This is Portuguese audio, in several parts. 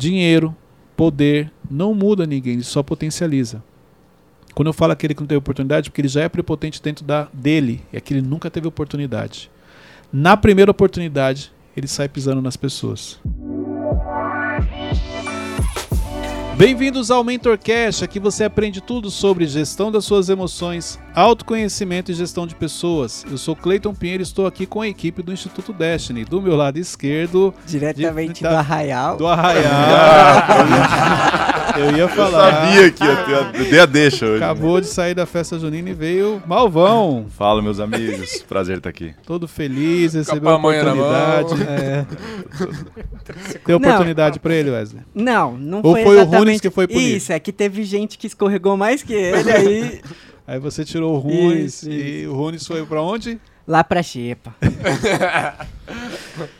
Dinheiro, poder, não muda ninguém, ele só potencializa. Quando eu falo aquele que não teve oportunidade, porque ele já é prepotente dentro da, dele, é que ele nunca teve oportunidade. Na primeira oportunidade, ele sai pisando nas pessoas. Bem-vindos ao MentorCast, aqui você aprende tudo sobre gestão das suas emoções, autoconhecimento e gestão de pessoas. Eu sou Cleiton Pinheiro e estou aqui com a equipe do Instituto Destiny. Do meu lado esquerdo... Diretamente de, do Arraial. Do Arraial. Eu ia falar. Eu sabia que ia ter a, dei a deixa hoje. Acabou de sair da festa junina e veio Malvão. Fala, meus amigos. Prazer estar aqui. Todo feliz, recebeu a oportunidade. É. Deu oportunidade pra ele, Wesley? Não, não Ou foi foi o exatamente... Runes que foi punido? Isso, é que teve gente que escorregou mais que ele aí. Aí você tirou o Runes Isso, e o Runes foi pra onde? Lá pra xepa.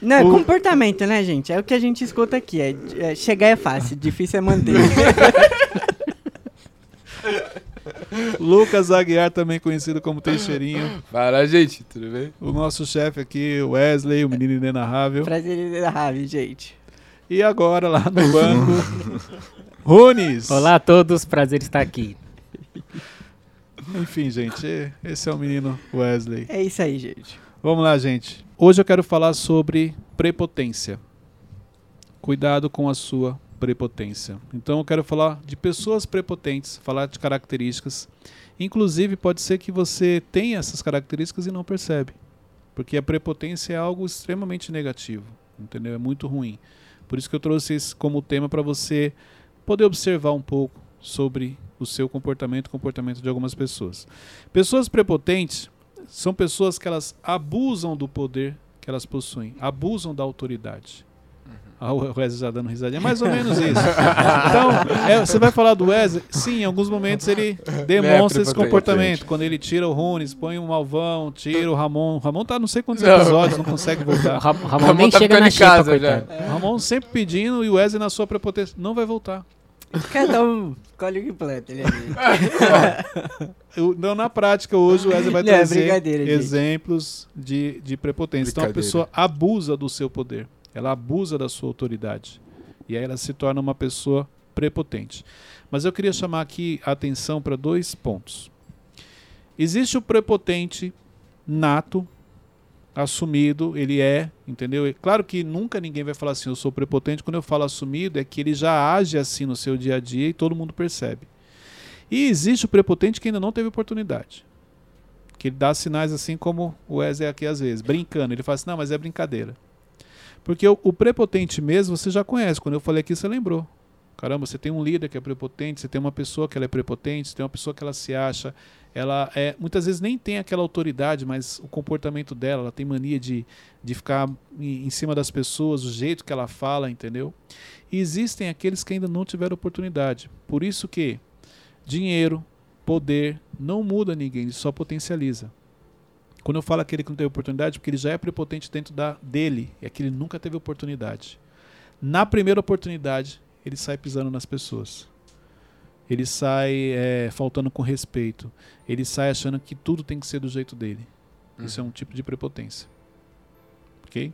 Não, é O- comportamento, né, gente? É o que a gente escuta aqui. É, é- chegar é fácil, difícil é manter. Lucas Aguiar, também conhecido como Teixeirinho. Fala, gente, tudo bem? O nosso chefe aqui, Wesley, o menino inenarrável. Prazer rave, gente. E agora, lá no banco, Runes. Olá a todos, prazer estar aqui. Enfim, gente, esse é o menino Wesley. É isso aí, gente. Vamos lá, gente. Hoje eu quero falar sobre prepotência. Cuidado com a sua prepotência. Então eu quero falar de pessoas prepotentes, falar de características. Inclusive, pode ser que você tenha essas características e não percebe. Porque a prepotência é algo extremamente negativo, entendeu? É muito ruim. Por isso que eu trouxe isso como tema para você poder observar um pouco sobre o seu comportamento, o comportamento de algumas pessoas. Pessoas prepotentes são pessoas que elas abusam do poder que elas possuem, abusam da autoridade. Ah, o Wesley já dando risadinha, é mais ou menos isso. Então, é, você vai falar do Wesley? Sim, em alguns momentos ele demonstra esse comportamento. Quando ele tira o Runes, põe o Malvão, tira o Ramon. O Ramon tá não sei quantos Não. episódios, não consegue voltar. Ra- Ramon Ramon nem tá chega ficando na casa já. coitado. O Ramon sempre pedindo e o Wesley na sua prepotência. Não vai voltar. Cada um escolhe o que planta. Ele ali. Eu- não, na prática, hoje o Wesley vai Não, é trazer gente. exemplos de, de prepotência. Então a pessoa abusa do seu poder, ela abusa da sua autoridade. E aí ela se torna uma pessoa prepotente. Mas eu queria chamar aqui a atenção para dois pontos. Existe o prepotente nato, assumido, ele é, entendeu? E Claro que nunca ninguém vai falar assim, eu sou prepotente. Quando eu falo assumido, é que ele já age assim no seu dia a dia e todo mundo percebe. E existe o prepotente que ainda não teve oportunidade. Que ele dá sinais assim como o Wesley aqui às vezes, brincando. Ele fala assim, não, mas é brincadeira. Porque o, o prepotente mesmo você já conhece. Quando eu falei aqui, você lembrou. Caramba, você tem um líder que é prepotente, você tem uma pessoa que ela é prepotente, você tem uma pessoa que ela se acha, ela é, muitas vezes nem tem aquela autoridade, mas o comportamento dela, ela tem mania de, de ficar em, em cima das pessoas, o jeito que ela fala, entendeu? E existem aqueles que ainda não tiveram oportunidade. Por isso que dinheiro, poder, não muda ninguém, só potencializa. Quando eu falo aquele que não teve oportunidade, porque ele já é prepotente dentro da, dele, é que ele nunca teve oportunidade. Na primeira oportunidade, ele sai pisando nas pessoas. Ele sai é, faltando com respeito. Ele sai achando que tudo tem que ser do jeito dele. Isso é um tipo de prepotência. Ok?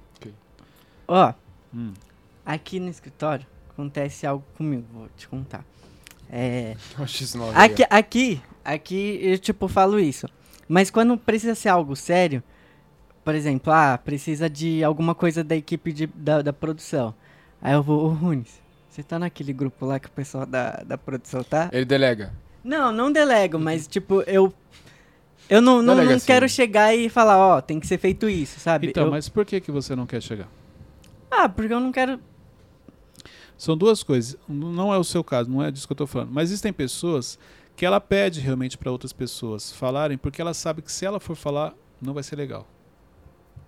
Ó, Hum. aqui no escritório acontece algo comigo, vou te contar. É. Aqui, aqui, aqui eu tipo falo isso. Mas quando precisa ser algo sério, por exemplo, ah, precisa de alguma coisa da equipe de, da, da produção. Aí eu vou, ô Runes, você tá naquele grupo lá que o pessoal da, da produção tá? Ele delega. Não, não delego, mas tipo, eu. Eu não, não, Delega não assim. quero chegar e falar, ó, tem que ser feito isso, sabe? Então, Eu- mas por que, que você não quer chegar? Ah, porque eu não quero. São duas coisas. N- Não é o seu caso, não é disso que eu estou falando. Mas existem pessoas que ela pede realmente para outras pessoas falarem, porque ela sabe que se ela for falar, não vai ser legal.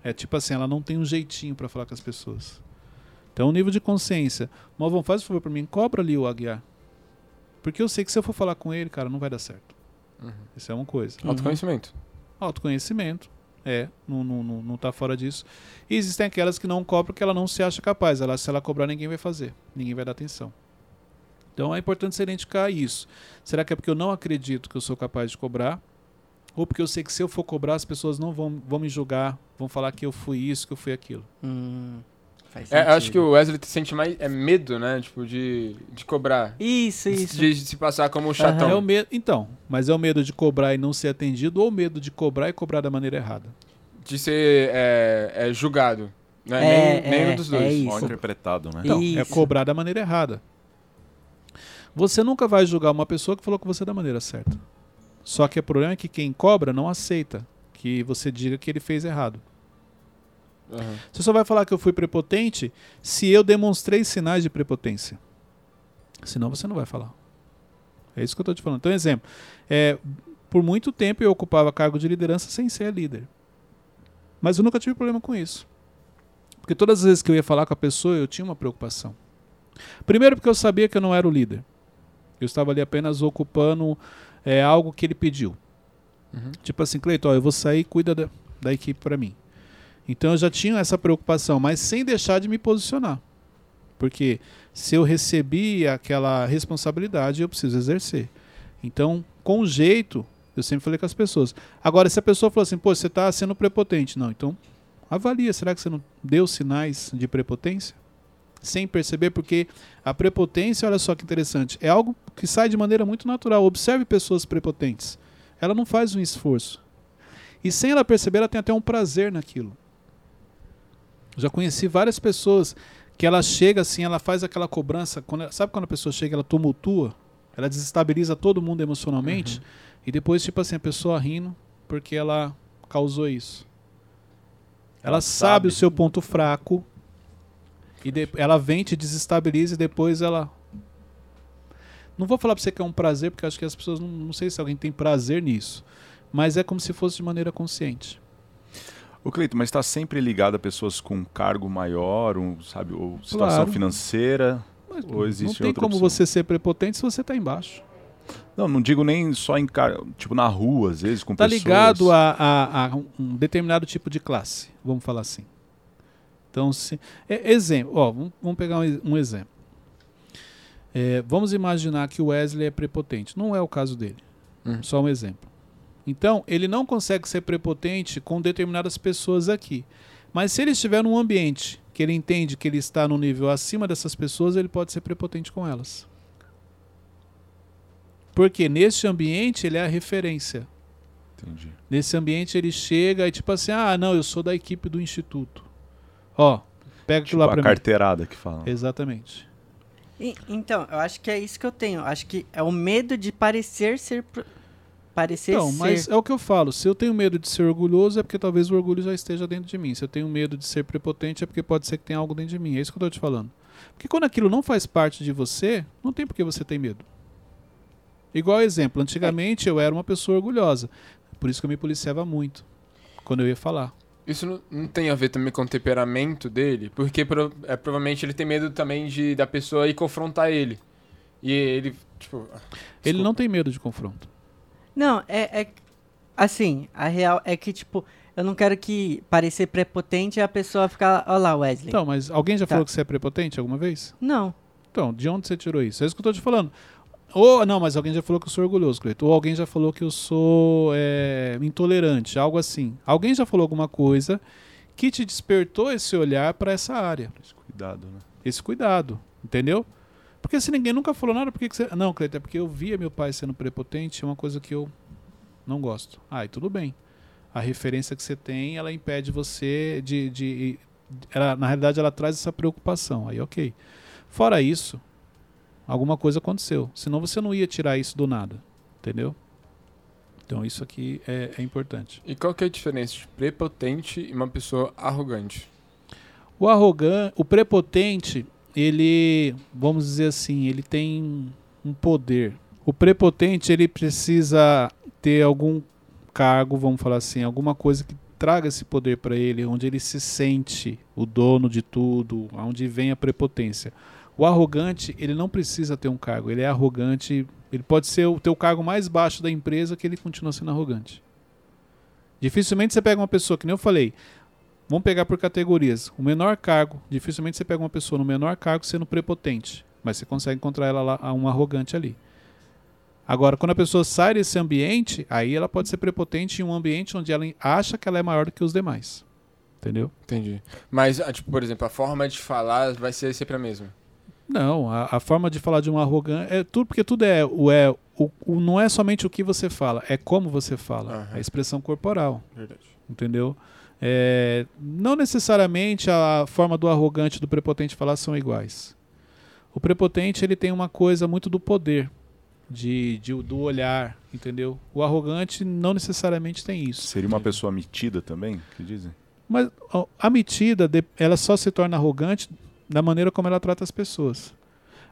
É tipo assim, ela não tem um jeitinho para falar com as pessoas. Então, o nível de consciência. Malvão, faz um favor para mim, cobra ali o Aguiar. Porque eu sei que se eu for falar com ele, cara, não vai dar certo. Uhum. Isso é uma coisa. Autoconhecimento. Autoconhecimento. É, não, não, não, não tá fora disso. E existem aquelas que não cobram porque ela não se acha capaz. Ela, se ela cobrar, ninguém vai fazer. Ninguém vai dar atenção. Então é importante você identificar isso. Será que é porque eu não acredito que eu sou capaz de cobrar? Ou porque eu sei que se eu for cobrar, as pessoas não vão, vão me julgar, vão falar que eu fui isso, que eu fui aquilo. Hum, É, eu acho que o Wesley sente mais é medo, né? Tipo, de, de cobrar. Isso, isso. De, de se passar como um chatão. É o medo, então, mas é o medo de cobrar e não ser atendido ou o medo de cobrar e cobrar da maneira errada? De ser é, é, julgado. Né? É, nem, nenhum é, dos é dois. isso. Mal interpretado, né? Então, é Isso. cobrar da maneira errada. Você nunca vai julgar uma pessoa que falou com você da maneira certa. Só que o problema é que quem cobra não aceita que você diga que ele fez errado. Aham. Você só vai falar que eu fui prepotente se eu demonstrei sinais de prepotência. Senão você não vai falar. É isso que eu estou te falando. Então, exemplo. É, por muito tempo eu ocupava cargo de liderança sem ser líder. Mas eu nunca tive problema com isso. Porque todas as vezes que eu ia falar com a pessoa, eu tinha uma preocupação. Primeiro porque eu sabia que eu não era o líder. Eu estava ali apenas ocupando é, algo que ele pediu. Uhum. Tipo assim, Cleiton, eu vou sair, cuida da, da equipe para mim. Então eu já tinha essa preocupação, mas sem deixar de me posicionar. Porque se eu recebi aquela responsabilidade, eu preciso exercer. Então, com jeito, eu sempre falei com as pessoas. Agora, se a pessoa falou assim, pô, você está sendo prepotente. Não, então avalia, será que você não deu sinais de prepotência? Sem perceber, porque a prepotência, olha só que interessante, é algo que sai de maneira muito natural. Observe pessoas prepotentes. Ela não faz um esforço. E sem ela perceber, ela tem até um prazer naquilo. Já conheci várias pessoas que ela chega assim, ela faz aquela cobrança. Quando, sabe quando a pessoa chega, ela tumultua? Ela desestabiliza todo mundo emocionalmente. E depois, tipo assim, a pessoa rindo porque ela causou isso. Ela, Ela sabe, sabe. o seu ponto fraco. E de- ela vem, te desestabiliza e depois ela. Não vou falar pra você que é um prazer, porque acho que as pessoas. Não, não sei se alguém tem prazer nisso. Mas é como se fosse de maneira consciente. O Cleito, mas está sempre ligado a pessoas com um cargo maior, um, sabe, ou situação Claro. financeira. Mas Ou existe não tem outra como opção? você ser prepotente se você tá embaixo. Não, não digo nem só em car... tipo na rua, às vezes com Tá pessoas. ligado a, a- a um determinado tipo de classe, vamos falar assim. Então, se, é, exemplo, ó, vamos, vamos pegar um, um exemplo. É, vamos imaginar que o Wesley é prepotente. Não é o caso dele. Hum. Só um exemplo. Então, ele não consegue ser prepotente com determinadas pessoas aqui. Mas se ele estiver num ambiente que ele entende que ele está no nível acima dessas pessoas, ele pode ser prepotente com elas. Porque neste ambiente ele é a referência. Entendi. Nesse ambiente ele chega e tipo assim, ah, não, eu sou da equipe do instituto. Ó, pega aquilo Tipo lá a pra mim. carteirada que fala. Exatamente. E- então, eu acho que é isso que eu tenho. Acho que é o medo de parecer ser. Parecer Então, ser. mas é o que eu falo. Se eu tenho medo de ser orgulhoso, é porque talvez o orgulho já esteja dentro de mim. Se eu tenho medo de ser prepotente, é porque pode ser que tenha algo dentro de mim. É isso que eu tô te falando. Porque quando aquilo não faz parte de você, não tem por que você ter medo. Igual exemplo, antigamente eu era uma pessoa orgulhosa. Por isso que eu me policiava muito quando eu ia falar. Isso não, não tem a ver também com o temperamento dele? Porque pro- é, provavelmente ele tem medo também de da pessoa ir confrontar ele. E ele, tipo. ah, Ele desculpa. não tem medo de confronto. Não, é, é. Assim, a real é que, tipo, eu não quero que parecer prepotente e a pessoa ficar. Olha lá, Wesley. Então, mas alguém já Tá. falou que você é prepotente alguma vez? Não. Então, de onde você tirou isso? É isso que eu tô te falando. Ou, não, mas alguém já falou que eu sou orgulhoso, Cleiton. Ou alguém já falou que eu sou é, intolerante, algo assim. Alguém já falou alguma coisa que te despertou esse olhar para essa área. Esse Cuidado, né? Esse cuidado, entendeu? Porque se ninguém nunca falou nada, por que, que você. Não, Cleiton, é porque eu via meu pai sendo prepotente, é uma coisa que eu não gosto. Ah, e tudo bem. A referência que você tem, ela impede você de. de ela, na realidade, ela traz essa preocupação. Aí, ok. Fora isso, alguma coisa aconteceu. Senão você não ia tirar isso do nada. Entendeu? Então, isso aqui é, é importante. E qual que é a diferença de prepotente e uma pessoa arrogante? O arrogante, o prepotente, ele, vamos dizer assim, ele tem um poder. O prepotente, ele precisa ter algum cargo, vamos falar assim, alguma coisa que traga esse poder para ele, onde ele se sente o dono de tudo, onde vem a prepotência. O arrogante, ele não precisa ter um cargo, ele é arrogante, ele pode ser o teu cargo mais baixo da empresa que ele continua sendo arrogante. Dificilmente você pega uma pessoa, que nem eu falei, Vamos pegar por categorias. O menor cargo, dificilmente você pega uma pessoa no menor cargo sendo prepotente, mas você consegue encontrar ela lá, a um arrogante ali. Agora, quando a pessoa sai desse ambiente, aí ela pode ser prepotente em um ambiente onde ela acha que ela é maior do que os demais. Entendeu? Entendi. Mas, ah, tipo, por exemplo, a forma de falar vai ser sempre a mesma. Não, a, a forma de falar de um arrogante é tudo porque tudo é o é o, o- não é somente o que você fala, é como você fala, Aham. a expressão corporal, Verdade. entendeu? É, não necessariamente a forma do arrogante e do prepotente falar são iguais. O prepotente ele tem uma coisa muito do poder, de, de- do olhar, entendeu? O arrogante não necessariamente tem isso. Seria uma pessoa metida também, que dizem? Mas a metida, ela só se torna arrogante da maneira como ela trata as pessoas.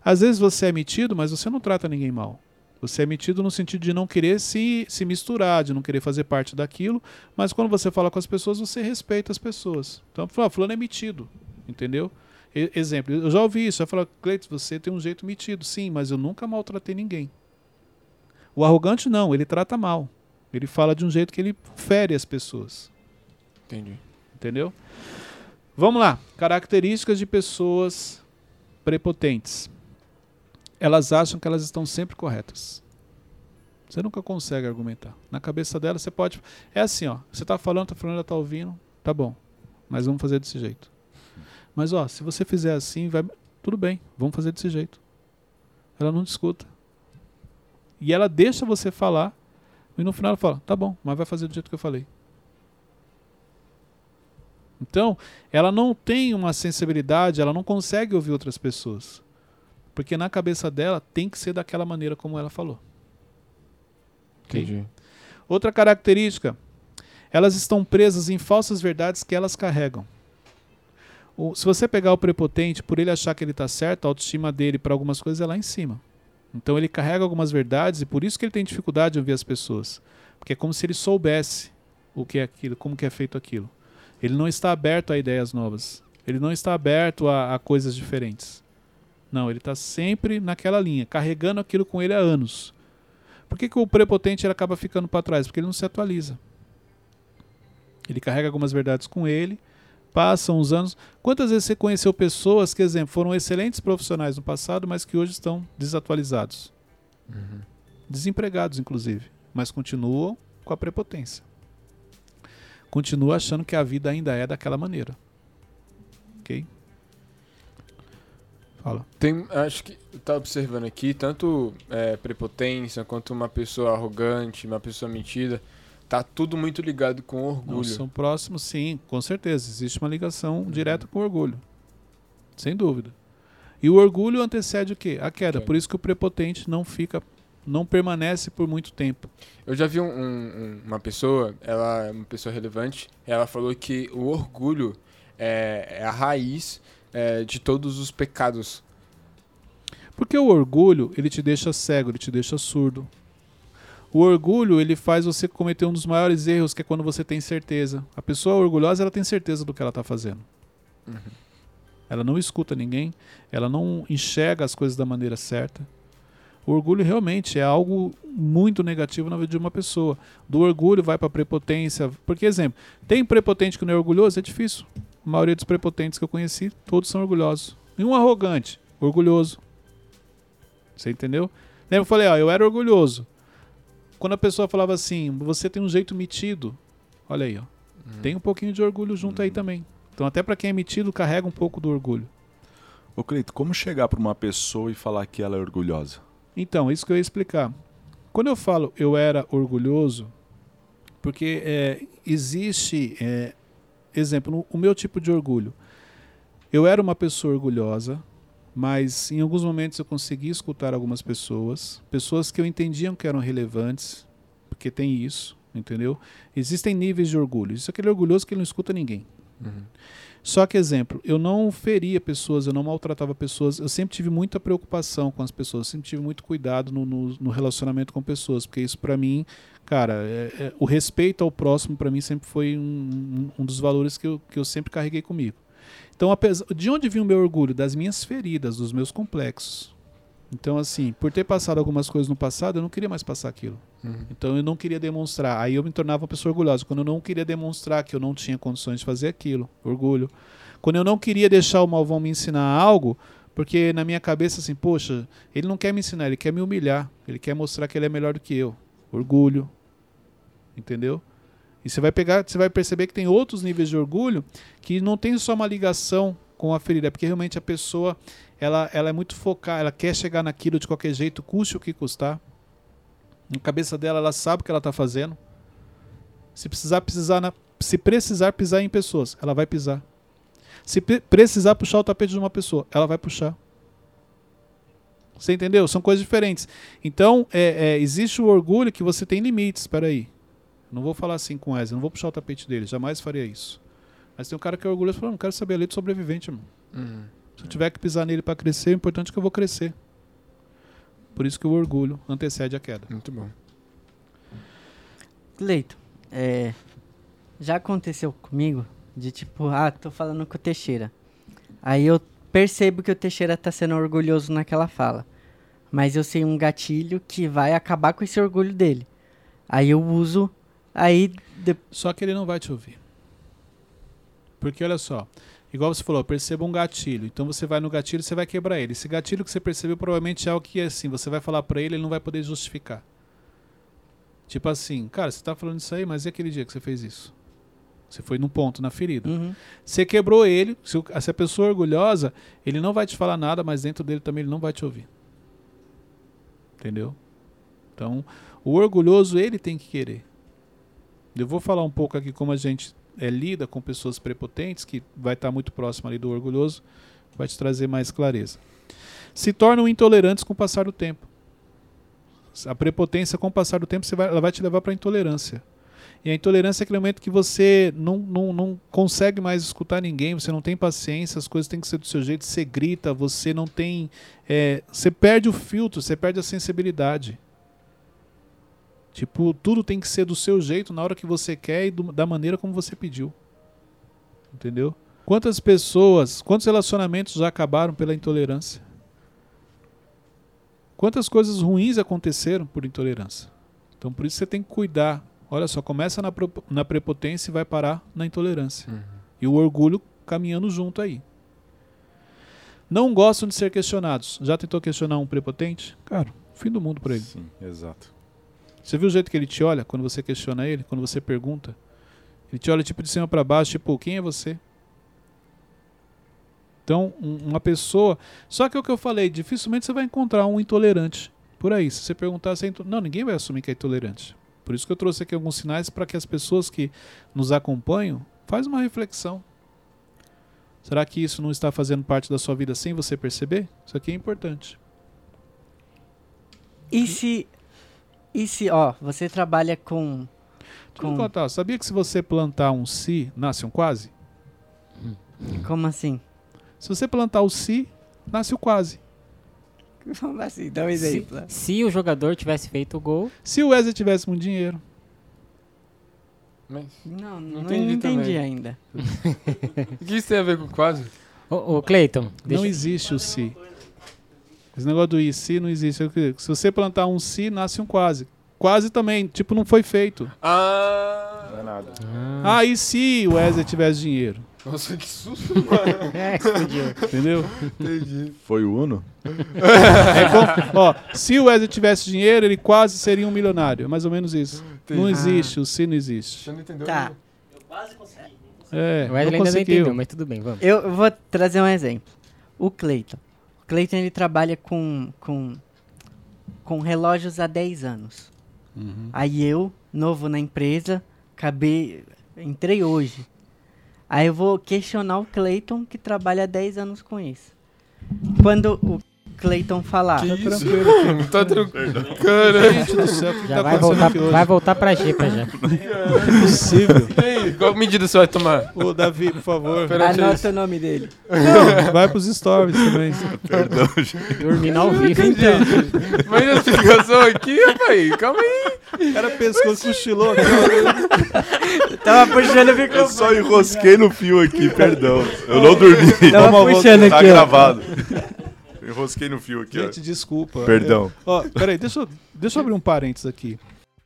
Às vezes você é metido, mas você não trata ninguém mal. Você é metido no sentido de não querer se, se misturar, de não querer fazer parte daquilo, mas quando você fala com as pessoas, você respeita as pessoas. Então, fala, fulano é metido, entendeu? E- exemplo, eu já ouvi isso, eu falo, Cleiton, você tem um jeito metido, sim, mas eu nunca maltratei ninguém. O arrogante não, ele trata mal. Ele fala de um jeito que ele fere as pessoas. Entendi. Entendeu? Vamos lá. Características de pessoas prepotentes. Elas acham que elas estão sempre corretas. Você nunca consegue argumentar. Na cabeça dela você pode. É assim, ó. Você tá falando, tá falando, ela tá ouvindo. Tá bom. Mas vamos fazer desse jeito. Mas ó, se você fizer assim, vai. Tudo bem, vamos fazer desse jeito. Ela não discuta. E ela deixa você falar. E no final ela fala, tá bom, mas vai fazer do jeito que eu falei. Então, ela não tem uma sensibilidade, ela não consegue ouvir outras pessoas. Porque na cabeça dela tem que ser daquela maneira como ela falou. Entendi. Outra característica, elas estão presas em falsas verdades que elas carregam. O- se você pegar o prepotente, por ele achar que ele está certo, a autoestima dele para algumas coisas é lá em cima. Então ele carrega algumas verdades e por isso que ele tem dificuldade de ouvir as pessoas. Porque é como se ele soubesse o que é aquilo, como que é feito aquilo. Ele não está aberto a ideias novas. Ele não está aberto a, a coisas diferentes. Não, ele está sempre naquela linha, carregando aquilo com ele há anos. Por que, que o prepotente ele acaba ficando para trás? Porque ele não se atualiza. Ele carrega algumas verdades com ele, passam os anos. Quantas vezes você conheceu pessoas que, exemplo, foram excelentes profissionais no passado, mas que hoje estão desatualizados? Desempregados, inclusive, mas continuam com a prepotência. Continua achando que a vida ainda é daquela maneira. Ok? Fala. Tem, acho que tava observando aqui, tanto é, prepotência quanto uma pessoa arrogante, uma pessoa mentida, tá tudo muito ligado com Não orgulho. são próximos, sim, com certeza. Existe uma ligação direta com o orgulho. Sem dúvida. E o orgulho antecede o quê? A queda. Por isso que o prepotente não fica, não permanece por muito tempo. Eu já vi um- um- uma pessoa, ela é uma pessoa relevante, ela falou que o orgulho é, é a raiz é, de todos os pecados. Porque o orgulho, ele te deixa cego, ele te deixa surdo. O orgulho, ele faz você cometer um dos maiores erros, que é quando você tem certeza. A pessoa orgulhosa, ela tem certeza do que ela está fazendo. Ela não escuta ninguém, ela não enxerga as coisas da maneira certa. O orgulho realmente é algo muito negativo na vida de uma pessoa. Do orgulho vai para prepotência. Porque, exemplo, tem prepotente que não é orgulhoso? É difícil. A maioria dos prepotentes que eu conheci, todos são orgulhosos. E um arrogante, orgulhoso. Você entendeu? Lembra que eu falei, ó, eu era orgulhoso. Quando a pessoa falava assim, você tem um jeito metido. Olha aí, ó. Tem um pouquinho de orgulho junto aí também. Então, até para quem é metido, carrega um pouco do orgulho. Ô Cleito, como chegar para uma pessoa e falar que ela é orgulhosa? Então, isso que eu ia explicar. Quando eu falo eu era orgulhoso, porque é, existe, é, exemplo, o meu tipo de orgulho. Eu era uma pessoa orgulhosa, mas em alguns momentos eu consegui escutar algumas pessoas, pessoas que eu entendiam que eram relevantes, porque tem isso, entendeu? Existem níveis de orgulho. Isso é aquele orgulhoso que não escuta ninguém. Só que, exemplo, eu não feria pessoas, eu não maltratava pessoas, eu sempre tive muita preocupação com as pessoas, sempre tive muito cuidado no, no- no relacionamento com pessoas, porque isso pra mim, cara, é- é- o respeito ao próximo pra mim sempre foi um, um- um dos valores que eu, que eu sempre carreguei comigo. Então, apesar, de onde vinha o meu orgulho? Das minhas feridas, dos meus complexos. Então, assim, por ter passado algumas coisas no passado, eu não queria mais passar aquilo. Então eu não queria demonstrar. Aí eu me tornava uma pessoa orgulhosa. Quando eu não queria demonstrar que eu não tinha condições de fazer aquilo, orgulho. Quando eu não queria deixar o malvão me ensinar algo, porque na minha cabeça assim, poxa, ele não quer me ensinar, ele quer me humilhar. Ele quer mostrar que ele é melhor do que eu. Orgulho. Entendeu? E você vai pegar, você vai perceber que tem outros níveis de orgulho que não tem só uma ligação com a ferida, é porque realmente a pessoa ela, ela é muito focada, ela quer chegar naquilo de qualquer jeito, custe o que custar. Na cabeça dela, ela sabe o que ela está fazendo. Se precisar pisar na, se precisar pisar em pessoas, ela vai pisar. Se pre- precisar puxar o tapete de uma pessoa, ela vai puxar. Você entendeu? São coisas diferentes. Então, é, é, existe o orgulho que você tem limites. Espera aí. Não vou falar assim com o Wesley, não vou puxar o tapete dele, jamais faria isso. Mas tem um cara que é orgulhoso e fala, não quero saber a lei do sobrevivente, irmão. Uhum. Se eu tiver que pisar nele para crescer, o importante é que eu vou crescer. Por isso que o orgulho antecede a queda. Muito bom. Leito, é, já aconteceu comigo de tipo, ah, tô falando com o Teixeira. Aí eu percebo que o Teixeira tá sendo orgulhoso naquela fala. Mas eu sei um gatilho que vai acabar com esse orgulho dele. Aí eu uso, aí de- Só que ele não vai te ouvir. Porque olha só, igual você falou, perceba um gatilho. Então você vai no gatilho, você vai quebrar ele. Esse gatilho que você percebeu provavelmente é algo que assim, você vai falar pra ele, ele não vai poder justificar. Tipo assim, cara, você tá falando isso aí, mas e aquele dia que você fez isso? Você foi num ponto, na ferida. Uhum. Você quebrou ele, se, se a pessoa é orgulhosa, ele não vai te falar nada, mas dentro dele também ele não vai te ouvir. Entendeu? Então, o orgulhoso, ele tem que querer. Eu vou falar um pouco aqui como a gente é, lida com pessoas prepotentes, que vai estar muito próximo ali do orgulhoso, vai te trazer mais clareza. Se tornam intolerantes com o passar do tempo. A prepotência, com o passar do tempo, você vai- ela vai te levar para a intolerância. E a intolerância é aquele momento que você não, não, não consegue mais escutar ninguém, você não tem paciência, as coisas têm que ser do seu jeito, você grita, você não tem. é, você perde o filtro, você perde a sensibilidade. Tipo, tudo tem que ser do seu jeito, na hora que você quer e do- da maneira como você pediu. Entendeu? Quantas pessoas, quantos relacionamentos já acabaram pela intolerância? Quantas coisas ruins aconteceram por intolerância? Então, por isso você tem que cuidar. Olha só, começa na, na prepotência e vai parar na intolerância. Uhum. E o orgulho caminhando junto aí. Não gostam de ser questionados. Já tentou questionar um prepotente? Cara, fim do mundo para ele. Sim, exato. Você viu o jeito que ele te olha quando você questiona ele, quando você pergunta? Ele te olha tipo de cima para baixo, tipo, quem é você? Então, um- uma pessoa. Só que é o que eu falei, dificilmente você vai encontrar um intolerante por aí. Se você perguntar se é into... Não, ninguém vai assumir que é intolerante. Por isso que eu trouxe aqui alguns sinais para que as pessoas que nos acompanham faz uma reflexão. Será que isso não está fazendo parte da sua vida sem você perceber? Isso aqui é importante. E se. E se, ó, você trabalha com. Deixa eu com contar, sabia que se você plantar um si, nasce um quase? como assim? Se você plantar o si, nasce o quase. Como assim? Dá um Se, exemplo. se o jogador tivesse feito o gol, Se o Wesley tivesse muito dinheiro, Mas Não, Não não, entendi entendi, ainda. o que isso tem a ver com quase? ô, ô Cleiton, não deixa, existe o si. Esse negócio do i si não existe. Eu Se você plantar um si, nasce um quase. Quase também, tipo, não foi feito. Ah! Não é nada. Ah, Ah, e se o Wesley tivesse dinheiro? Nossa, que susto, mano. é, explodiu. Entendeu? Entendi. Foi o Uno? É como- ó, se o Wesley tivesse dinheiro, ele quase seria um milionário. É mais ou menos isso. Entendi. Não existe, o si não existe. Você não entendeu? Tá. né? É, O Wesley não ainda não entendeu, mas tudo bem, vamos. Eu vou trazer um exemplo. O Cleiton. O Cleiton ele trabalha com, com, com relógios há 10 anos. Uhum. Aí eu, novo na empresa, acabei. Entrei hoje. Aí eu vou questionar o Cleiton que trabalha há 10 anos com isso. Quando o Cleiton falar. Que Tá isso? tranquilo. Tá tranquilo. Caramba. Gente do céu, o que Já tá vai voltar, aqui hoje? vai voltar pra Jepa já. Não é possível. E aí, qual medida você vai tomar? Ô, Davi, por favor. Perante Anota o nome dele. Não, vai pros stories também. Perdão, gente. Dormindo ao vivo. Então, Mas a explicação aqui, pai, calma aí. O cara pescou cochilou. aqui, tava puxando o Eu microfone. só enrosquei no fio aqui, perdão. Eu não dormi. Tava puxando Tá aqui, ó. gravado. Enrosquei no fio aqui, ó. Gente, desculpa. Perdão. Ó, peraí, deixa, eu- deixa eu abrir um parênteses aqui.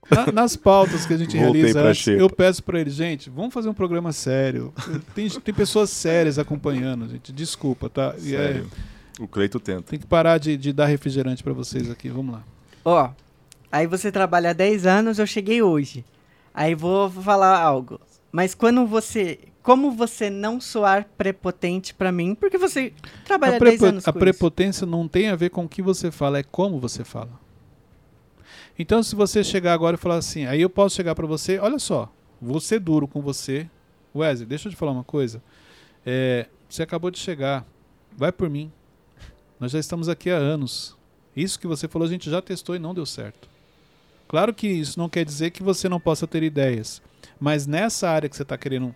Na- nas pautas que a gente Voltei realiza antes, eu peço pra eles, gente, vamos fazer um programa sério. Tem, tem pessoas sérias acompanhando, gente. Desculpa, tá? E é- Sério. O Cleito tenta. tem que parar de, de dar refrigerante pra vocês aqui. Vamos lá. Ó, aí você trabalha há 10 anos, eu cheguei hoje. Aí vou falar algo. Mas quando você. Como você não soar prepotente pra mim? Porque você trabalha A, 10 prepo- anos a prepotência não tem a ver com o que você fala, é como você fala. Então, se você chegar agora e falar assim, aí eu posso chegar pra você, olha só, vou ser duro com você. Wesley, deixa eu te falar uma coisa. É, você acabou de chegar, vai por mim. Nós já estamos aqui há anos. Isso que você falou a gente já testou e não deu certo. Claro que isso não quer dizer que você não possa ter ideias, mas nessa área que você está querendo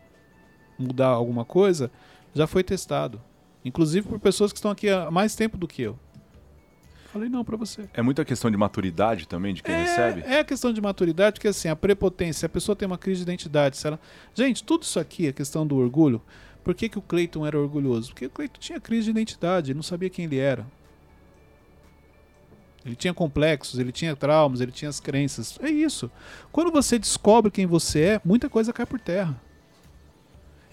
mudar alguma coisa, já foi testado. Inclusive por pessoas que estão aqui há mais tempo do que eu. Falei não pra você. É muita questão de maturidade também de quem recebe? É, é a questão de maturidade, porque assim, a prepotência, a pessoa tem uma crise de identidade, se ela... Gente, tudo isso aqui, a questão do orgulho, por que, que o Cleiton era orgulhoso? Porque o Cleiton tinha crise de identidade, ele não sabia quem ele era. Ele tinha complexos, ele tinha traumas, ele tinha as crenças. É isso. Quando você descobre quem você é, muita coisa cai por terra.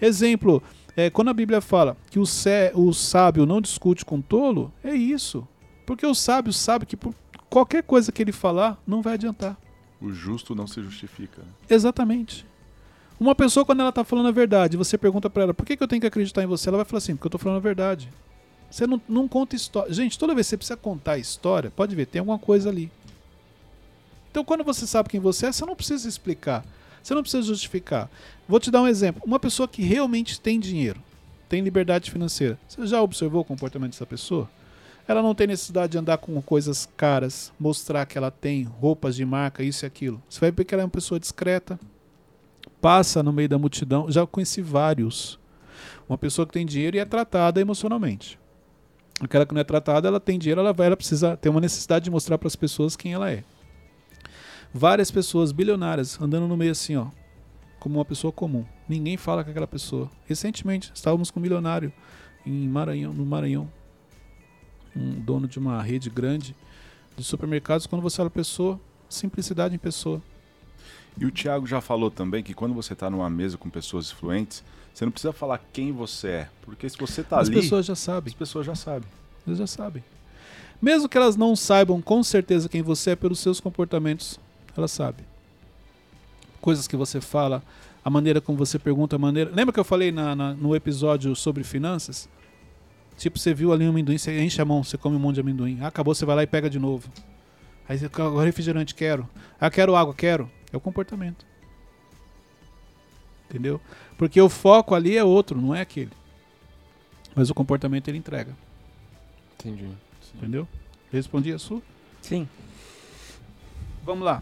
Exemplo, é, quando a Bíblia fala que o, sé- o sábio não discute com o tolo, é isso. Porque o sábio sabe que por qualquer coisa que ele falar, não vai adiantar. O justo não se justifica. né? Exatamente. Uma pessoa, quando ela está falando a verdade, você pergunta para ela, por que, que eu tenho que acreditar em você? Ela vai falar assim, porque eu estou falando a verdade. Você não, não conta história. Gente, toda vez que você precisa contar a história, pode ver, tem alguma coisa ali. Então, quando você sabe quem você é, você não precisa explicar. Você não precisa justificar. Vou te dar um exemplo. Uma pessoa que realmente tem dinheiro, tem liberdade financeira. Você já observou o comportamento dessa pessoa? Ela não tem necessidade de andar com coisas caras, mostrar que ela tem roupas de marca, isso e aquilo. Você vai ver que ela é uma pessoa discreta, passa no meio da multidão. Já conheci vários. Uma pessoa que tem dinheiro e é tratada emocionalmente. Aquela que não é tratada, ela tem dinheiro, ela vai, ela precisa ter uma necessidade de mostrar para as pessoas quem ela é. Várias pessoas bilionárias andando no meio assim, ó, como uma pessoa comum. Ninguém fala com aquela pessoa. Recentemente estávamos com um milionário em Maranhão, no Maranhão, um dono de uma rede grande de supermercados. Quando você olha a pessoa, simplicidade em pessoa. E o Thiago já falou também que quando você está numa mesa com pessoas influentes, você não precisa falar quem você é. Porque se você está As ali, pessoas já sabem. as pessoas já sabem. Eles já sabem. Mesmo que elas não saibam com certeza quem você é pelos seus comportamentos, elas sabem. Coisas que você fala, a maneira como você pergunta, a maneira. Lembra que eu falei na, na- no episódio sobre finanças? Tipo, você viu ali um amendoim, você enche a mão, você come um monte de amendoim. Ah, acabou, você vai lá e pega de novo. Aí você agora refrigerante, quero. Ah, quero água, quero. É o comportamento. Entendeu? Porque o foco ali é outro, não é aquele. Mas o comportamento ele entrega. Entendi. Entendeu? Respondi a sua? Sim. Vamos lá.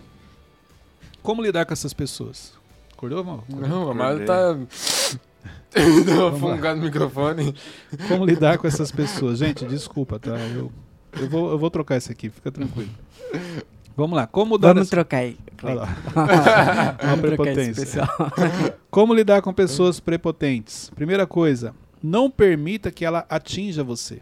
Como lidar com essas pessoas? Acordou, Mal? Não, a Acordei. tá. Deu uma fungada no microfone. Como lidar com essas pessoas? Gente, desculpa, tá? Eu, eu, vou, eu vou trocar esse aqui, fica tranquilo. Vamos lá. Como mudar Vamos essa- trocar aí. Olha lá. Vamos trocar prepotência. Como lidar com pessoas prepotentes? Primeira coisa, não permita que ela atinja você.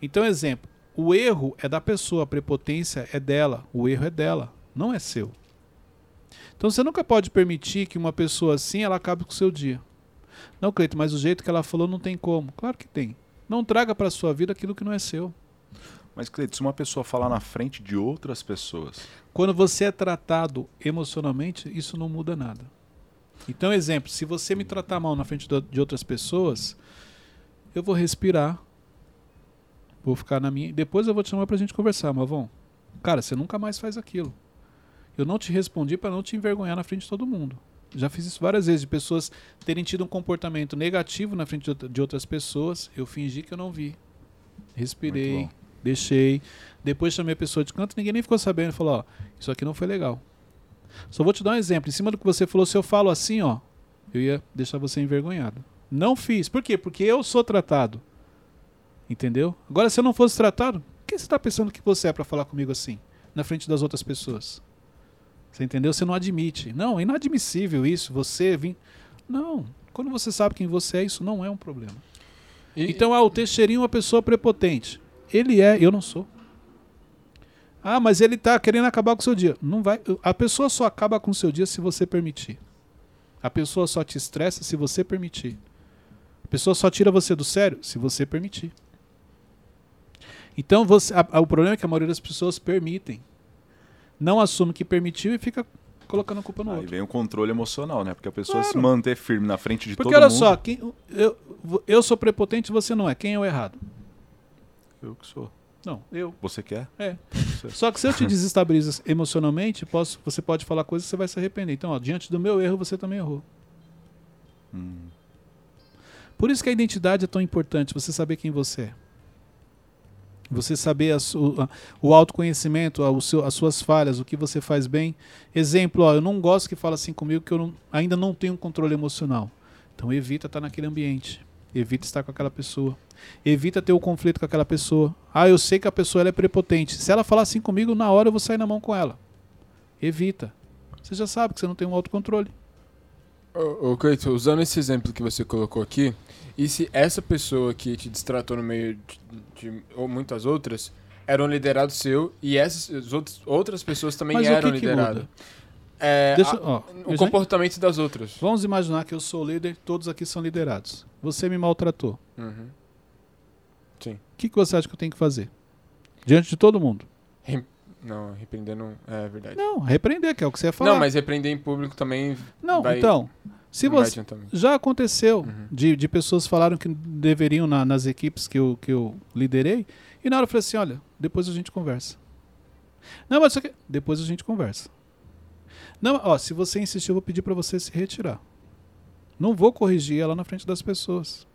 Então, exemplo, o erro é da pessoa, a prepotência é dela, o erro é dela, não é seu. Então você nunca pode permitir que uma pessoa assim ela acabe com o seu dia. Não, Cleito, mas o jeito que ela falou não tem como. Claro que tem. Não traga para sua vida aquilo que não é seu. Mas, Cleiton, se uma pessoa falar na frente de outras pessoas, Quando você é tratado emocionalmente, isso não muda nada. Então, exemplo, se você me tratar mal na frente de outras pessoas, eu vou respirar, vou ficar na minha. Depois eu vou te chamar pra gente conversar, Mavon. Cara, você nunca mais faz aquilo. Eu não te respondi para não te envergonhar na frente de todo mundo. Já fiz isso várias vezes, de pessoas terem tido um comportamento negativo na frente de outra- de outras pessoas. Eu fingi que eu não vi. Respirei, deixei. Depois chamei a pessoa de canto, ninguém nem ficou sabendo. Falou, ó, isso aqui não foi legal. Só vou te dar um exemplo. Em cima do que você falou, se eu falo assim, ó, eu ia deixar você envergonhado. Não fiz. Por quê? Porque eu sou tratado. Entendeu? Agora, se eu não fosse tratado, quem você está pensando que você é para falar comigo assim? Na frente das outras pessoas? Você entendeu? Você não admite. Não, é inadmissível isso. Você vir. Não. Quando você sabe quem você é, isso não é um problema. E- Então, ah, o Teixeirinho é uma pessoa prepotente. Ele é, eu não sou. Ah, mas ele tá querendo acabar com o seu dia. Não vai. A pessoa só acaba com o seu dia se você permitir. A pessoa só te estressa se você permitir. A pessoa só tira você do sério se você permitir. Então, você, a- a- o problema é que a maioria das pessoas permitem. Não assume que permitiu e fica colocando a culpa no Aí outro. vem o controle emocional, né? Porque a pessoa Claro. se manter firme na frente de Porque todo olha mundo. só, quem, eu, eu sou prepotente e você não é. Quem é o errado? Eu que sou. Não, eu. Você quer? É. Você. Só que se eu te desestabilizo emocionalmente, posso, você pode falar coisas que você vai se arrepender. Então, ó, diante do meu erro, você também errou. Hum. Por isso que a identidade é tão importante, você saber quem você é. Você saber a su- a- o autoconhecimento, a- o seu- as suas falhas, o que você faz bem. Exemplo, ó, eu não gosto que fala assim comigo que eu não- ainda não tenho um controle emocional. Então evita estar naquele ambiente. Evita estar com aquela pessoa. Evita ter o conflito com aquela pessoa. Ah, eu sei que a pessoa é prepotente. Se ela falar assim comigo, na hora eu vou sair na mão com ela. Evita. Você já sabe que você não tem um autocontrole. Ô, usando esse exemplo que você colocou aqui, e se essa pessoa que te distratou no meio de, de- ou muitas outras era um liderado seu e essas outras, outras pessoas também Mas eram lideradas? É, Deixa, ó, o comportamento das outras. Vamos imaginar que eu sou líder, todos aqui são liderados. Você me maltratou. Uhum. Sim. O que, que você acha que eu tenho que fazer? Diante de todo mundo. Não, repreender não é verdade. Não, repreender, que é o que você ia falar. Não, mas repreender em público também Não, vai- então, se você... Já aconteceu Uhum. de, de pessoas falaram que deveriam na- nas equipes que eu, que eu liderei, e na hora eu falei assim, olha, depois a gente conversa. Não, mas isso aqui... Depois a gente conversa. Não, ó, se você insistir, eu vou pedir para você se retirar. Não vou corrigir ela na frente das pessoas.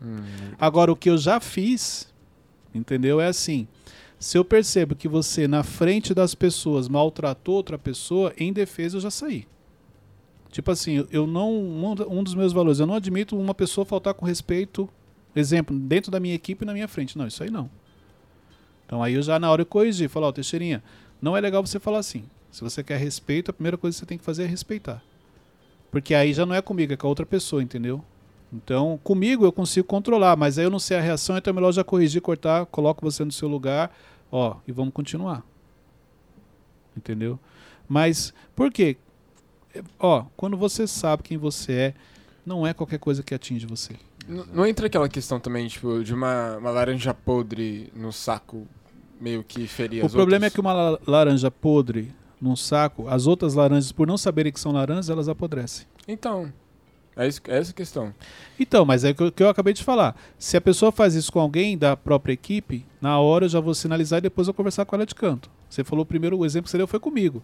Hum, Agora, o que eu já fiz, entendeu? É assim: se eu percebo que você, na frente das pessoas, maltratou outra pessoa, em defesa eu já saí. Tipo assim, eu- não. Um, dos meus valores, eu não admito uma pessoa faltar com respeito, exemplo, dentro da minha equipe e na minha frente. Não, isso aí não. Então aí eu já na hora eu corrigi, falar, ó, Teixeirinha, não é legal você falar assim. Se você quer respeito, a primeira coisa que você tem que fazer é respeitar. Porque aí já não é comigo, é com a outra pessoa, entendeu? Então, comigo eu consigo controlar, mas aí eu não sei a reação, então é melhor já corrigir, cortar, coloco você no seu lugar, ó, e vamos continuar. Entendeu? Mas, por quê? É, Ó, quando você sabe quem você é, não é qualquer coisa que atinge você. Não, não entra aquela questão também, tipo, de uma, uma laranja podre no saco meio que ferir o problema é outras? que uma la- laranja podre num saco, as outras laranjas, por não saberem que são laranjas, elas apodrecem. Então, é, isso, é essa a questão. Então, mas é o que eu, acabei de falar. Se a pessoa faz isso com alguém da própria equipe, na hora eu já vou sinalizar e depois eu vou conversar com ela de canto. Você falou primeiro, o exemplo que você deu foi comigo.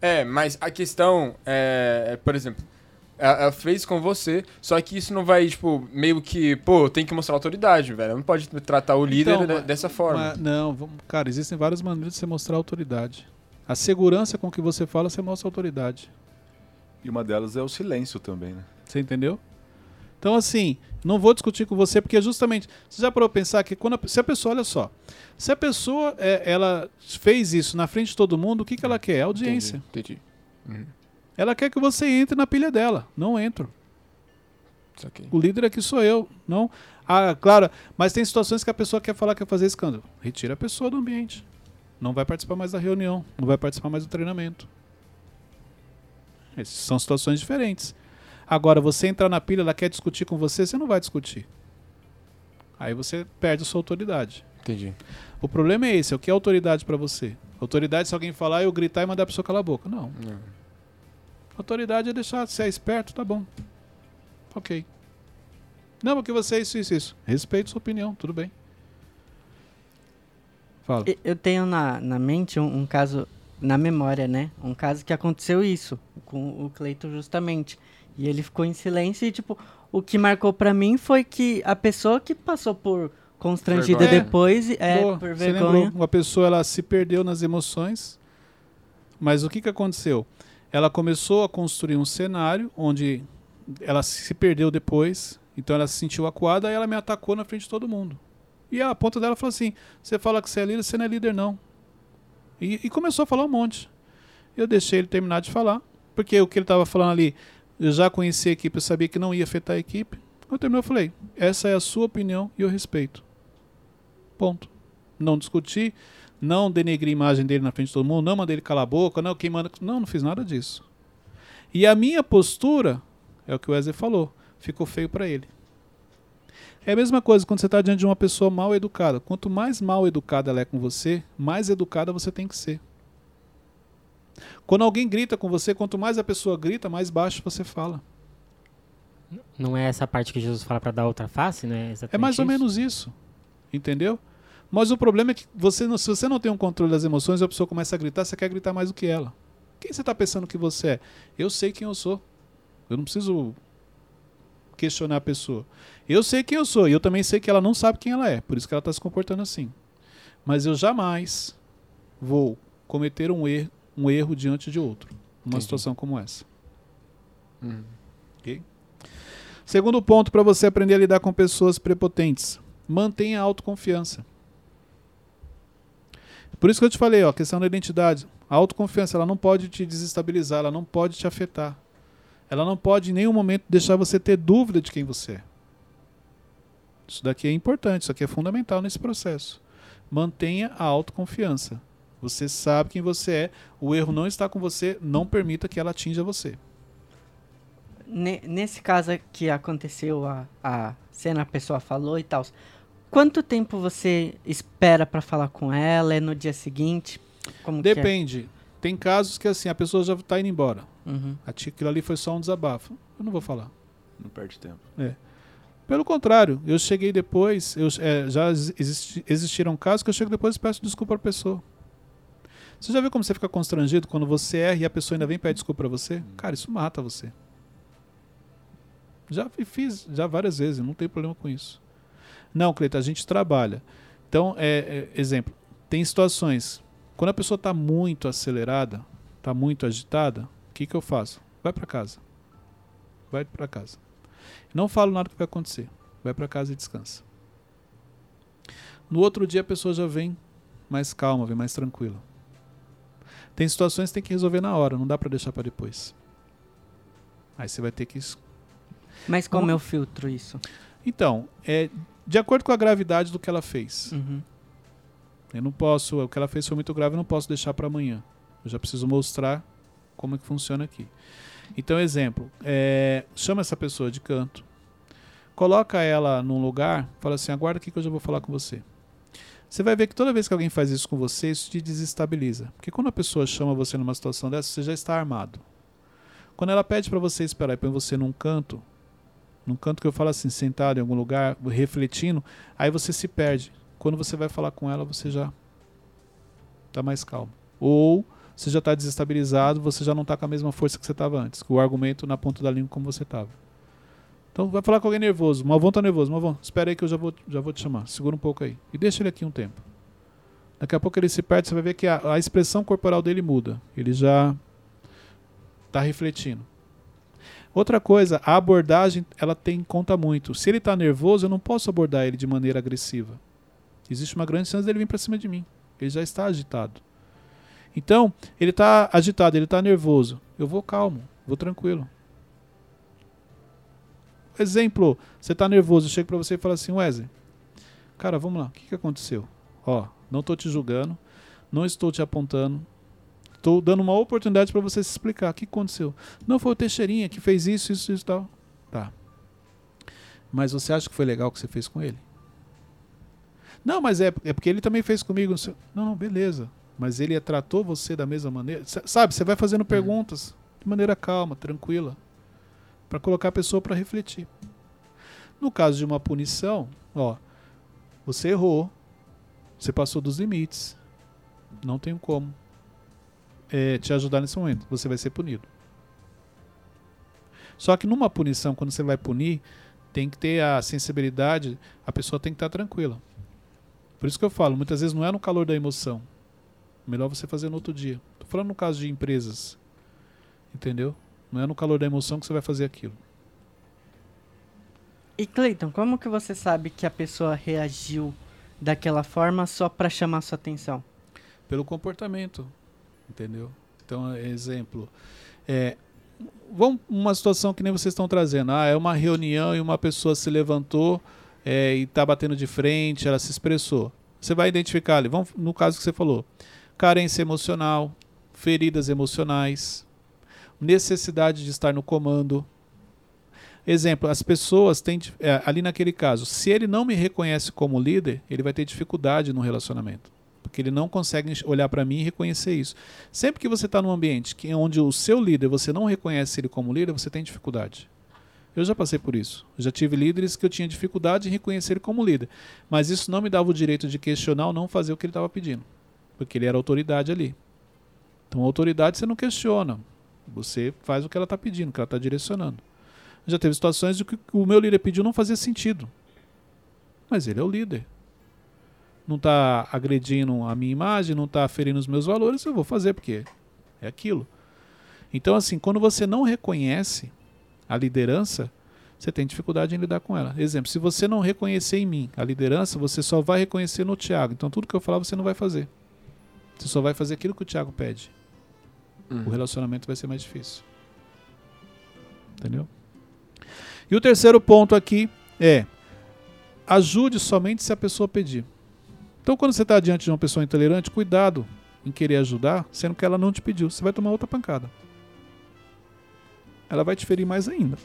É, mas a questão é, é, por exemplo, ela, ela fez com você, só que isso não vai, tipo, meio que, pô, tem que mostrar autoridade, velho. Não pode tratar o líder Então, de- dessa forma. Mas, não, vamos- cara, existem várias maneiras de você mostrar autoridade. A segurança com que você fala, você mostra autoridade. E uma delas é o silêncio também, né? Você entendeu? Então, assim, não vou discutir com você, porque justamente, você já parou pensar que quando a, se a pessoa, olha só, se a pessoa é, ela fez isso na frente de todo mundo, o que, que ela quer? Audiência. Entendi. entendi. Uhum. Ela quer que você entre na pilha dela. Não entro. O líder aqui sou eu. Não. Ah, claro, mas tem situações que a pessoa quer falar que quer fazer escândalo. Retira a pessoa do ambiente. Não vai participar mais da reunião. Não vai participar mais do treinamento. Essas são situações diferentes. Agora, você entrar na pilha, ela quer discutir com você, você não vai discutir. Aí você perde a sua autoridade. Entendi. O problema é esse, é o que é autoridade pra você? Autoridade se alguém falar, eu gritar e mandar a pessoa calar a boca. Não. Não. Autoridade é deixar, se é esperto, tá bom. Ok. Não, porque você é isso, isso, isso. Respeito sua opinião, tudo bem. Fala. Eu tenho na, na mente um, um caso, na memória, né? Um caso que aconteceu isso com o Cleito justamente. E ele ficou em silêncio e, tipo, o que marcou pra mim foi que a pessoa que passou por constrangida Vergonha. depois, é, Boa, por você vergonha. lembrou? Uma pessoa ela se perdeu nas emoções, mas o que, que aconteceu? Ela começou a construir um cenário onde ela se perdeu depois, então ela se sentiu acuada e ela me atacou na frente de todo mundo. E a ponta dela falou assim: Você fala que você é líder, você não é líder, não. E, e começou a falar um monte. Eu deixei ele terminar de falar, porque o que ele estava falando ali, eu já conhecia a equipe, eu sabia que não ia afetar a equipe. Quando terminou, eu falei: Essa é a sua opinião e eu respeito. Ponto. Não discuti, não denegri a imagem dele na frente de todo mundo, não mandei ele calar a boca, não, quem manda. Não, não fiz nada disso. E a minha postura, é o que o Wesley falou, ficou feio para ele. É a mesma coisa quando você está diante de uma pessoa mal educada. Quanto mais mal educada ela é com você, mais educada você tem que ser. Quando alguém grita com você, quanto mais a pessoa grita, mais baixo você fala. Não é essa parte que Jesus fala para dar outra face, né? É mais ou menos isso. Entendeu? Mas o problema é que você não, se você não tem um controle das emoções, a pessoa começa a gritar, você quer gritar mais do que ela. Quem você está pensando que você é? Eu sei quem eu sou. Eu não preciso questionar a pessoa. Eu sei quem eu sou e eu também sei que ela não sabe quem ela é, por isso que ela está se comportando assim. Mas eu jamais vou cometer um erro, um erro diante de outro, numa Entendi. situação como essa. Hum. Ok? Segundo ponto para você aprender a lidar com pessoas prepotentes: mantenha a autoconfiança. Por isso que eu te falei, ó, a questão da identidade. A autoconfiança ela não pode te desestabilizar, ela não pode te afetar. Ela não pode em nenhum momento deixar você ter dúvida de quem você é. Isso daqui é importante, isso aqui é fundamental nesse processo. Mantenha a autoconfiança. Você sabe quem você é, o erro não está com você, não permita que ela atinja você. Nesse caso que aconteceu a, a cena, a pessoa falou e tal, quanto tempo você espera para falar com ela? É no dia seguinte? Como é? Depende. É? Tem casos que assim, a pessoa já está indo embora. Uhum. Aquilo ali foi só um desabafo. Eu não vou falar. Não perde tempo. É. Pelo contrário, eu cheguei depois, eu, é, já existi, existiram casos que eu chego depois e peço desculpa para a pessoa. Você já viu como você fica constrangido quando você erra e a pessoa ainda vem pedir desculpa para você? Hum. Cara, isso mata você. Já fiz já várias vezes, não tem problema com isso. Não, Cleita, a gente trabalha. Então, é, é, exemplo, tem situações quando a pessoa está muito acelerada, está muito agitada, que, que eu faço? Vai para casa. Vai para casa. Não falo nada que vai acontecer. Vai para casa e descansa. No outro dia a pessoa já vem mais calma, vem mais tranquila. Tem situações que tem que resolver na hora, não dá para deixar para depois. Aí você vai ter que. Mas como eu filtro isso? Então, é de acordo com a gravidade do que ela fez. Uhum. Eu não posso, o que ela fez foi muito grave, eu não posso deixar para amanhã. Eu já preciso mostrar como é que funciona aqui. Então, exemplo, é, chama essa pessoa de canto, coloca ela num lugar, fala assim, aguarda aqui que eu já vou falar com você. Você vai ver que toda vez que alguém faz isso com você, isso te desestabiliza. Porque quando a pessoa chama você numa situação dessa, você já está armado. Quando ela pede para você esperar e põe você num canto, num canto que eu falo assim, sentado em algum lugar, refletindo, aí você se perde quando você vai falar com ela, você já está mais calmo. Ou você já está desestabilizado, você já não está com a mesma força que você estava antes, com o argumento na ponta da língua como você estava. Então vai falar com alguém nervoso, Malvão está nervoso, Malvão, espera aí que eu já vou, já vou te chamar, segura um pouco aí. E deixa ele aqui um tempo. Daqui a pouco ele se perde, você vai ver que a, a expressão corporal dele muda. Ele já está refletindo. Outra coisa, a abordagem ela tem conta muito. Se ele está nervoso, eu não posso abordar ele de maneira agressiva existe uma grande chance dele vir para cima de mim. Ele já está agitado. Então, ele está agitado, ele está nervoso. Eu vou calmo, vou tranquilo. Exemplo, você está nervoso, eu chego para você e falo assim, Wesley, cara, vamos lá, o que, que aconteceu? Ó, não estou te julgando, não estou te apontando, estou dando uma oportunidade para você se explicar. O que aconteceu? Não foi o Teixeirinha que fez isso, isso, isso e tal. Tá. Mas você acha que foi legal o que você fez com ele? Não, mas é, é porque ele também fez comigo. Não, não, beleza. Mas ele tratou você da mesma maneira. Sabe, você vai fazendo hum. perguntas de maneira calma, tranquila, para colocar a pessoa para refletir. No caso de uma punição, ó, você errou, você passou dos limites, não tenho como é, te ajudar nesse momento, você vai ser punido. Só que numa punição, quando você vai punir, tem que ter a sensibilidade, a pessoa tem que estar tranquila. Por isso que eu falo, muitas vezes não é no calor da emoção. Melhor você fazer no outro dia. Tô falando no caso de empresas. Entendeu? Não é no calor da emoção que você vai fazer aquilo. E Cleiton, como que você sabe que a pessoa reagiu daquela forma só para chamar sua atenção? Pelo comportamento, entendeu? Então, exemplo, é, vamos uma situação que nem vocês estão trazendo. Ah, é uma reunião e uma pessoa se levantou é, e está batendo de frente, ela se expressou. Você vai identificar ali, vamos, no caso que você falou, carência emocional, feridas emocionais, necessidade de estar no comando. Exemplo, as pessoas têm, é, ali naquele caso, se ele não me reconhece como líder, ele vai ter dificuldade no relacionamento. porque ele não consegue olhar para mim e reconhecer isso. Sempre que você está num ambiente que, onde o seu líder, você não reconhece ele como líder, você tem dificuldade. Eu já passei por isso. Eu já tive líderes que eu tinha dificuldade em reconhecer ele como líder. Mas isso não me dava o direito de questionar ou não fazer o que ele estava pedindo. Porque ele era autoridade ali. Então, autoridade você não questiona. Você faz o que ela está pedindo, o que ela está direcionando. Já teve situações de que o meu líder pediu não fazia sentido. Mas ele é o líder. Não está agredindo a minha imagem, não está ferindo os meus valores, eu vou fazer porque é aquilo. Então, assim, quando você não reconhece a liderança, você tem dificuldade em lidar com ela. Exemplo, se você não reconhecer em mim a liderança, você só vai reconhecer no Tiago. Então, tudo que eu falar, você não vai fazer. Você só vai fazer aquilo que o Tiago pede. O relacionamento vai ser mais difícil. Entendeu? E o terceiro ponto aqui é: ajude somente se a pessoa pedir. Então, quando você está diante de uma pessoa intolerante, cuidado em querer ajudar, sendo que ela não te pediu. Você vai tomar outra pancada. Ela vai te ferir mais ainda.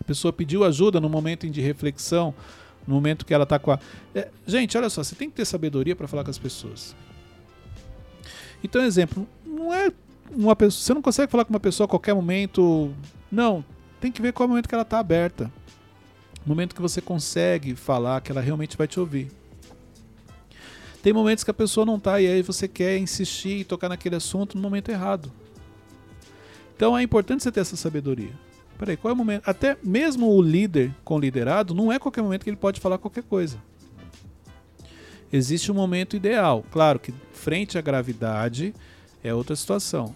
A pessoa pediu ajuda no momento de reflexão, no momento que ela está com a. É, gente, olha só, você tem que ter sabedoria para falar com as pessoas. Então, exemplo, não é uma pessoa. Você não consegue falar com uma pessoa a qualquer momento. Não. Tem que ver qual é o momento que ela está aberta. O momento que você consegue falar, que ela realmente vai te ouvir. Tem momentos que a pessoa não tá e aí você quer insistir e tocar naquele assunto no momento errado. Então é importante você ter essa sabedoria. Peraí, qual é o momento? Até mesmo o líder com liderado, não é qualquer momento que ele pode falar qualquer coisa. Existe um momento ideal. Claro que frente à gravidade é outra situação.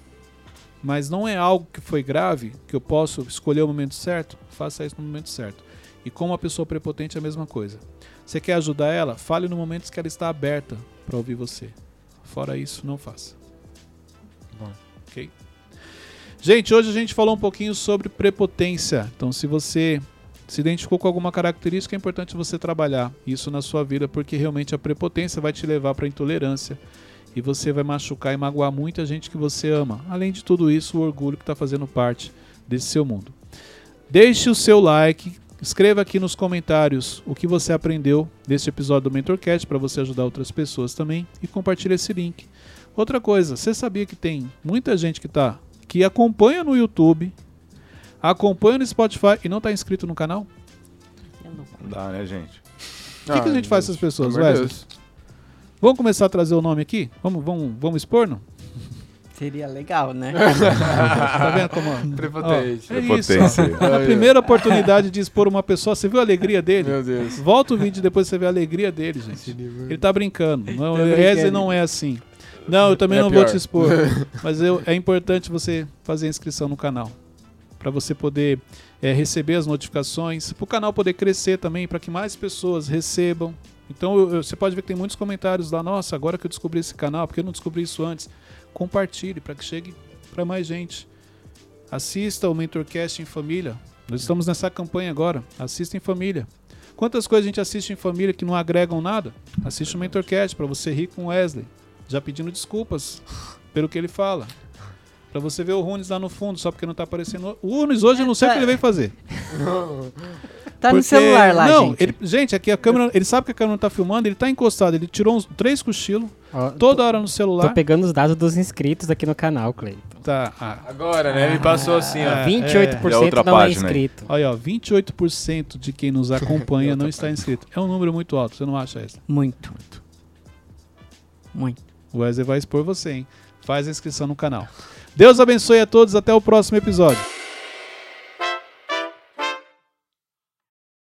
Mas não é algo que foi grave, que eu posso escolher o momento certo, faça isso no momento certo. E com uma pessoa prepotente é a mesma coisa. Você quer ajudar ela? Fale no momento que ela está aberta para ouvir você. Fora isso, não faça. Bom. Ok? Gente, hoje a gente falou um pouquinho sobre prepotência. Então, se você se identificou com alguma característica, é importante você trabalhar isso na sua vida, porque realmente a prepotência vai te levar para a intolerância e você vai machucar e magoar muita gente que você ama. Além de tudo isso, o orgulho que está fazendo parte desse seu mundo. Deixe o seu like, escreva aqui nos comentários o que você aprendeu deste episódio do MentorCast para você ajudar outras pessoas também e compartilhe esse link. Outra coisa, você sabia que tem muita gente que tá que acompanha no YouTube, acompanha no Spotify e não está inscrito no canal? Não dá, né, gente? O que, que a gente faz com essas pessoas, Wesley? Vamos começar a trazer o nome aqui? Vamos, vamos, vamos expor, não? Seria legal, né? Tá vendo como? Prepotente. Ó, é isso, Prepotência. ó. Na primeira oportunidade de expor uma pessoa, você viu a alegria dele? Meu Deus. Volta o vídeo e depois você vê a alegria dele, gente. Ele tá brincando. Não, Tá brincando. Wesley não é assim. Não, eu também É não vou pior. te expor. Mas eu- é importante você fazer a inscrição no canal. Para você poder é, receber as notificações. Para o canal poder crescer também, para que mais pessoas recebam. Então eu- eu- você pode ver que tem muitos comentários lá. Nossa, agora que eu descobri esse canal, porque eu não descobri isso antes? Compartilhe para que chegue para mais gente. Assista o MentorCast em família. Nós estamos nessa campanha agora. Assista em família. Quantas coisas a gente assiste em família que não agregam nada? Assiste o MentorCast para você rir com Wesley, já pedindo desculpas pelo que ele fala. Pra você ver o Runes lá no fundo, só porque não tá aparecendo. O Runes hoje eu não sei o que ele veio fazer. Tá no Porque- celular lá, não, gente. Ele, gente, aqui a câmera. Ele sabe que a câmera não tá filmando, ele tá encostado. Ele tirou uns três cochilos, Ó, toda hora no Tô celular. pegando os dados dos inscritos aqui no canal, Cleiton. Tá. ah, Agora, né? Ele passou assim, ó. É, 28% é outra não é página aí. inscrito. olha, ó, 28% de quem nos acompanha não está inscrito. É um número muito alto, você não acha isso? Muito. Muito. O Wesley vai expor você, hein? Faz a inscrição no canal. Deus abençoe a todos, até o próximo episódio.